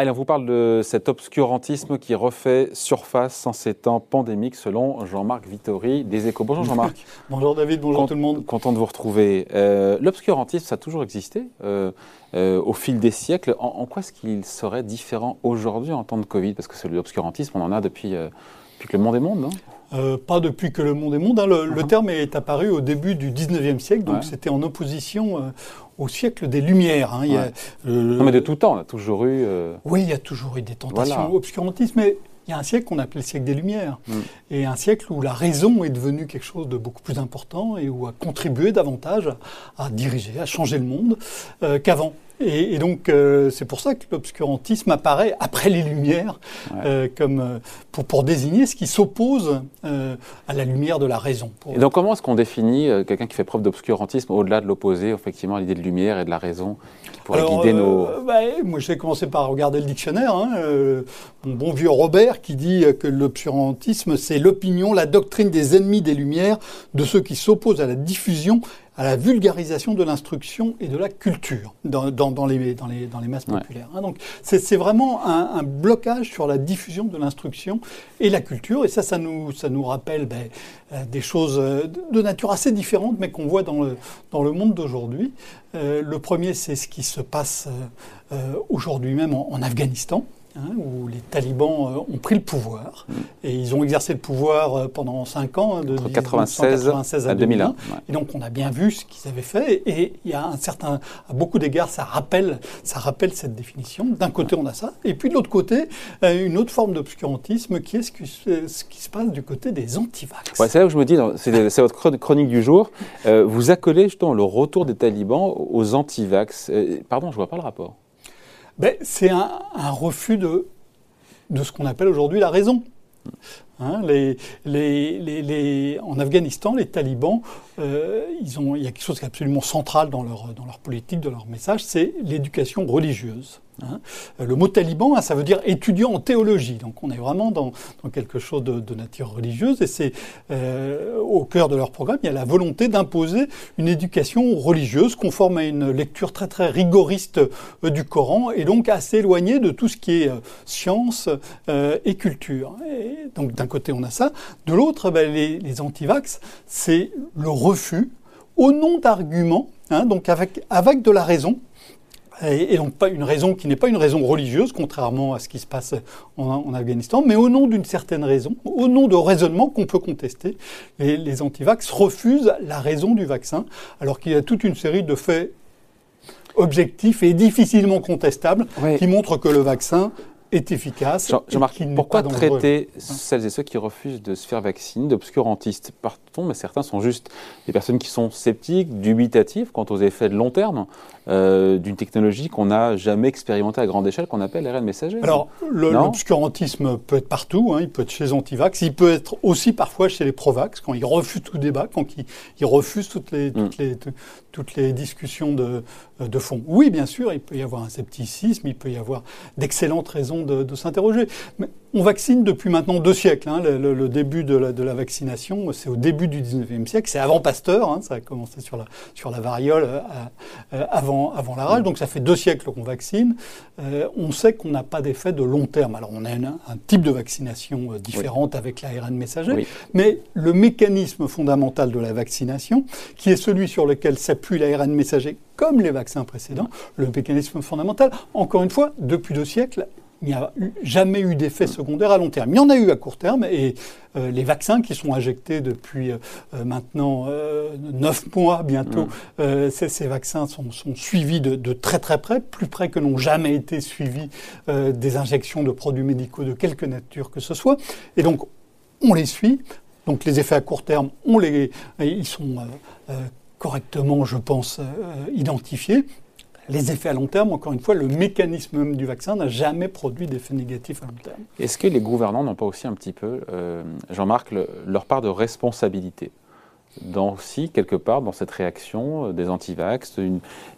Allez, on vous parle de cet obscurantisme qui refait surface en ces temps pandémiques, selon Jean-Marc Vittori des Échos. Bonjour Jean-Marc. bonjour David, bonjour tout le monde. Content de vous retrouver. Euh, l'obscurantisme, ça a toujours existé euh, euh, au fil des siècles. En, quoi est-ce qu'il serait différent aujourd'hui en temps de Covid? Parce que l'obscurantisme, on en a depuis, depuis que le monde est monde, non euh, pas depuis que le monde est monde. Hein. Le, uh-huh. terme est apparu au début du 19e siècle, donc c'était en opposition euh, au siècle des Lumières. Hein. non, mais de tout temps, on a toujours eu. Euh, oui, il y a toujours eu des tentations obscurantistes, mais il y a un siècle qu'on appelle le siècle des Lumières, mm. et un siècle où la raison est devenue quelque chose de beaucoup plus important et où a contribué davantage à, diriger, à changer le monde qu'avant. Et, donc, euh, c'est pour ça que l'obscurantisme apparaît après les Lumières, euh, comme, euh, pour, pour, désigner ce qui s'oppose à la lumière de la raison. Et donc, comment est-ce qu'on définit quelqu'un qui fait preuve d'obscurantisme au-delà de l'opposé, effectivement, à l'idée de lumière et de la raison qui pourrait guider nos. Bah, moi, je vais commencer par regarder le dictionnaire. Hein, mon bon vieux Robert qui dit que l'obscurantisme, c'est l'opinion, la doctrine des ennemis des Lumières, de ceux qui s'opposent à la diffusion à la vulgarisation de l'instruction et de la culture dans, dans, les, dans, les, dans les masses populaires. Hein. donc c'est vraiment un, blocage sur la diffusion de l'instruction et la culture, et ça, ça nous, ça nous rappelle ben, euh, des choses euh, de nature assez différente, mais qu'on voit dans le, dans le monde d'aujourd'hui. Euh, le premier, c'est ce qui se passe aujourd'hui même en Afghanistan. Hein, où les talibans euh, ont pris le pouvoir. Mm. Et ils ont exercé le pouvoir euh, pendant cinq ans, hein, de 1996 à 2001. Et donc on a bien vu ce qu'ils avaient fait. Et il y a un certain, à beaucoup d'égards, ça rappelle, ça rappelle cette définition. D'un côté, on a ça. Et puis de l'autre côté, euh, une autre forme d'obscurantisme qui est ce qui, ce qui, se passe du côté des antivax. Ouais, c'est là où je me dis, c'est votre chronique du jour, vous accolez justement le retour des talibans aux antivax. pardon, je vois pas le rapport. Ben, c'est un, refus de, de ce qu'on appelle aujourd'hui la raison. Hein, en Afghanistan, les talibans, euh, il y a quelque chose qui est absolument central dans leur, dans leur politique, dans leur message, c'est l'éducation religieuse. Hein. Le mot taliban, hein, ça veut dire étudiant en théologie. Donc on est vraiment dans, quelque chose de, nature religieuse et c'est euh, au cœur de leur programme, il y a la volonté d'imposer une éducation religieuse conforme à une lecture très très rigoriste euh, du Coran et donc assez éloignée de tout ce qui est euh, science et culture. Donc d'un côté on a ça, de l'autre ben, les, les antivax, c'est le refus au nom d'arguments, hein, donc avec de la raison, et, donc pas une raison qui n'est pas une raison religieuse, contrairement à ce qui se passe en, Afghanistan, mais au nom d'une certaine raison, au nom de raisonnements qu'on peut contester. Et les antivax refusent la raison du vaccin, alors qu'il y a toute une série de faits objectifs et difficilement contestables qui montrent que le vaccin est efficace. Jean-Marc, pourquoi traiter celles et ceux qui refusent de se faire vacciner d'obscurantistes? Partons, mais certains sont juste des personnes qui sont sceptiques, dubitatives quant aux effets de long terme euh, d'une technologie qu'on n'a jamais expérimentée à grande échelle, qu'on appelle l'ARN messager. Alors, l'obscurantisme peut être partout, hein, il peut être chez les antivax, il peut être aussi parfois chez les provax, quand ils refusent tout débat, quand ils, refusent toutes les, toutes, mm. les, toutes les discussions de, de fond. Oui, bien sûr, il peut y avoir un scepticisme, il peut y avoir d'excellentes raisons de, s'interroger. On vaccine depuis maintenant deux siècles. Hein. Le, début de la, vaccination, c'est au début du 19e siècle. C'est avant Pasteur. Hein. Ça a commencé sur la, sur la variole euh, euh, avant, avant la rage. Donc ça fait deux siècles qu'on vaccine. Euh, on sait qu'on n'a pas d'effet de long terme. Alors on a un type de vaccination différente avec l'ARN messager. Mais le mécanisme fondamental de la vaccination, qui est celui sur lequel s'appuie l'ARN messager comme les vaccins précédents, le mécanisme fondamental, encore une fois, depuis deux siècles, il n'y a jamais eu d'effet secondaire à long terme. Il y en a eu à court terme et euh, les vaccins qui sont injectés depuis euh, euh, maintenant neuf mois bientôt, mmh. ces, vaccins sont, suivis de, très très près, plus près que n'ont jamais été suivis des injections de produits médicaux de quelque nature que ce soit. Et donc on les suit. Donc les effets à court terme, on les, ils sont correctement, je pense, identifiés les effets à long terme, encore une fois, le mécanisme du vaccin n'a jamais produit d'effets négatifs à long terme. Est-ce que les gouvernants n'ont pas aussi un petit peu, euh, Jean-Marc, leur part de responsabilité? Dans aussi quelque part dans cette réaction euh, des antivax.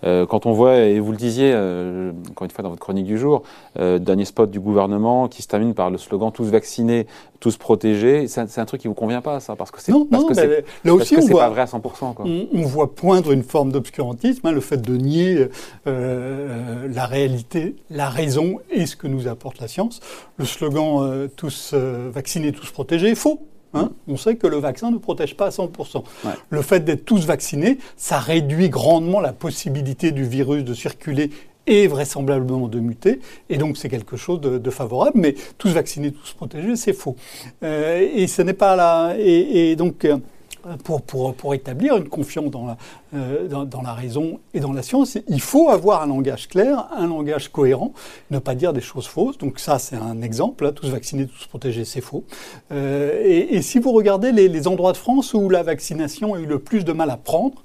Euh, quand on voit, et vous le disiez euh, encore une fois dans votre chronique du jour, dernier spot du gouvernement qui se termine par le slogan tous vaccinés, tous protégés, c'est un, truc qui vous convient pas ça parce que c'est parce que c'est là aussi on voit, pas vrai à 100%. Quoi. On, voit poindre une forme d'obscurantisme, hein, le fait de nier la réalité, la raison et ce que nous apporte la science. Le slogan tous vaccinés, tous protégés est faux. Hein. on sait que le vaccin ne protège pas à 100%. Le fait d'être tous vaccinés, ça réduit grandement la possibilité du virus de circuler et vraisemblablement de muter. Et donc c'est quelque chose de, favorable. Mais tous vaccinés, tous protégés, c'est faux. Euh, et ce n'est pas là. Et, donc. Euh, pour, pour, pour, établir une confiance dans la, euh, dans, la raison et dans la science, il faut avoir un langage clair, un langage cohérent, ne pas dire des choses fausses. Donc ça, c'est un exemple. Là, tous vaccinés, tous protégés, c'est faux. Euh, et, et, si vous regardez les, les, endroits de France où la vaccination a eu le plus de mal à prendre,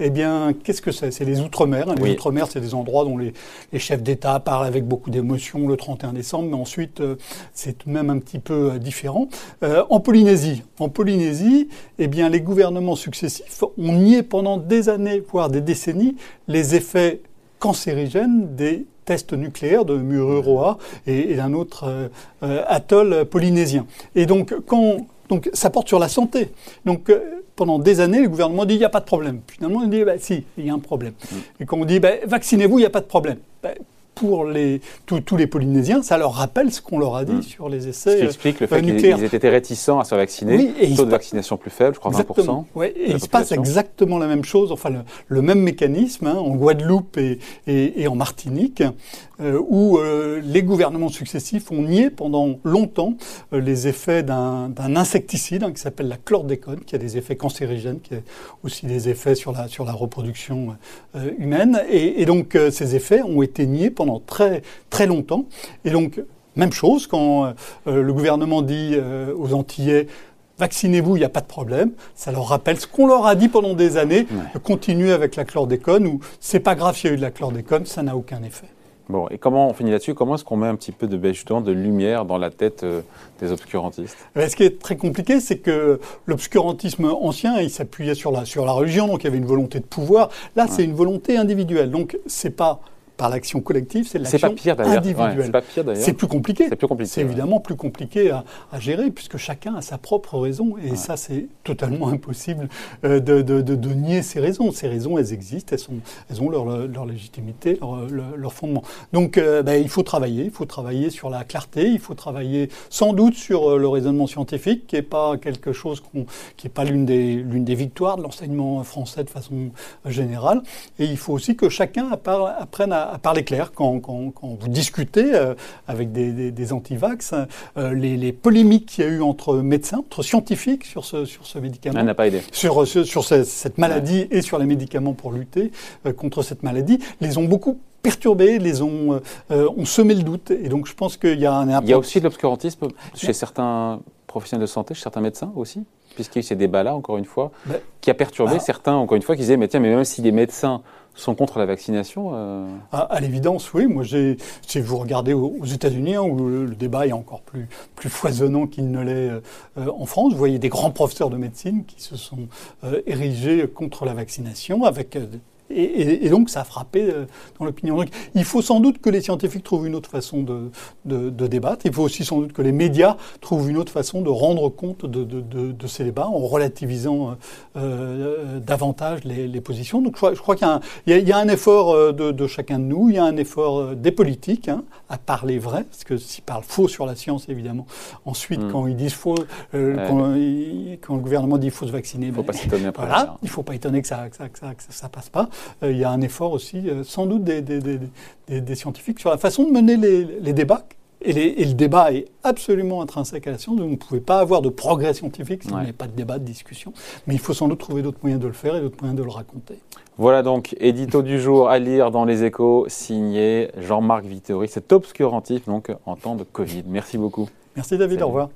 eh bien, qu'est-ce que c'est? C'est les Outre-mer. Les Outre-mer, c'est des endroits dont les, les chefs d'État parlent avec beaucoup d'émotion le 31 décembre, mais ensuite, euh, c'est tout de même un petit peu différent. en Polynésie, en Polynésie, eh bien, les gouvernements successifs ont nié pendant des années, voire des décennies, les effets cancérigènes des tests nucléaires de Mururoa et, d'un autre euh, euh, atoll polynésien. Et donc, quand, donc, ça porte sur la santé. Donc, euh, pendant des années, le gouvernement dit il n'y a pas de problème. Finalement, il dit bah, si, il y a un problème. Mm. Et quand on dit bah, vaccinez-vous, il n'y a pas de problème. Bah, pour les, tous les Polynésiens, ça leur rappelle ce qu'on leur a dit hmm. sur les essais Ce qui explique le fait qu'ils étaient réticents à se vacciner, oui, et taux de vaccination plus faible, je crois exactement, 20%. Ouais, et il se passe exactement la même chose, enfin le, même mécanisme hein, en Guadeloupe et, et, en Martinique, euh, où euh, les gouvernements successifs ont nié pendant longtemps euh, les effets d'un insecticide hein, qui s'appelle la chlordécone, qui a des effets cancérigènes, qui a aussi des effets sur la, sur la reproduction humaine. Et, et donc ces effets ont été niés pendant très, très longtemps. Et donc, même chose, quand euh, le gouvernement dit euh, aux Antillais vaccinez-vous, il n'y a pas de problème. Ça leur rappelle ce qu'on leur a dit pendant des années, de continuer avec la chlordécone, ou c'est pas grave s'il y a eu de la chlordécone, ça n'a aucun effet. Bon, et comment on finit là-dessus? Comment est-ce qu'on met un petit peu de, ben, justement, de lumière dans la tête euh, des obscurantistes? Eh Ce qui est très compliqué, c'est que l'obscurantisme ancien, il s'appuyait sur la, sur la religion, donc il y avait une volonté de pouvoir. Là, c'est une volonté individuelle. Donc, c'est pas par l'action collective, c'est l'action individuelle. c'est plus compliqué. C'est plus compliqué. C'est évidemment plus compliqué à, gérer puisque chacun a sa propre raison et ça c'est totalement impossible euh, de, de, de, nier ces raisons. Ces raisons, elles existent, elles, sont, elles ont leur, leur légitimité, leur, leur, fondement. Donc euh, ben, il faut travailler, il faut travailler sur la clarté, il faut travailler sans doute sur euh, le raisonnement scientifique qui n'est pas quelque chose qui n'est pas l'une des, l'une des victoires de l'enseignement français de façon générale. Et il faut aussi que chacun apprenne à à, parler clair quand, quand, quand vous discutez euh, avec des, des, des antivax. Euh, les, les, polémiques qu'il y a eu entre médecins, entre scientifiques sur ce, sur ce médicament. n'a pas aidé. Sur, sur, cette maladie et sur les médicaments pour lutter euh, contre cette maladie, les ont beaucoup perturbés, les ont, ont semé le doute. Et donc je pense qu'il y a un... Il y a aussi de l'obscurantisme chez certains professionnels de santé, chez certains médecins aussi? Puisqu'il y a eu ces débats-là, encore une fois, qui a perturbé certains, encore une fois, qui disaient, mais tiens, mais même si les médecins sont contre la vaccination euh... À, l'évidence, oui. Moi, j'ai, si vous regardez aux, États-Unis, hein, où le, débat est encore plus, plus foisonnant qu'il ne l'est euh, en France, vous voyez des grands professeurs de médecine qui se sont euh, érigés contre la vaccination avec euh, et, donc, ça a frappé euh, dans l'opinion. Donc, il faut sans doute que les scientifiques trouvent une autre façon de, de, débattre. Il faut aussi sans doute que les médias trouvent une autre façon de rendre compte de, de ces débats en relativisant euh, euh davantage les, les, positions. Donc, je crois, qu'il y, y, a un effort euh, de, chacun de nous, il y a un effort des politiques hein, à parler vrai, parce que s'ils parlent faux sur la science, évidemment, ensuite, hmm. quand ils disent faux, quand, quand, le gouvernement dit qu'il faut se vacciner, il ne faut ben, pas s'étonner. Voilà, il ne faut pas étonner que ça ne ça, ça, passe pas. Euh, il y a un effort aussi, euh, sans doute, des, des, des, scientifiques sur la façon de mener les, les débats. Et, et, le débat est absolument intrinsèque à la science. Vous ne pouvez pas avoir de progrès scientifique si vous n'avez pas de débat, de discussion. Mais il faut sans doute trouver d'autres moyens de le faire et d'autres moyens de le raconter. Voilà donc, édito du jour à lire dans les échos, signé Jean-Marc Vittori. C'est obscurantif donc en temps de Covid. Merci beaucoup. Merci David, au revoir.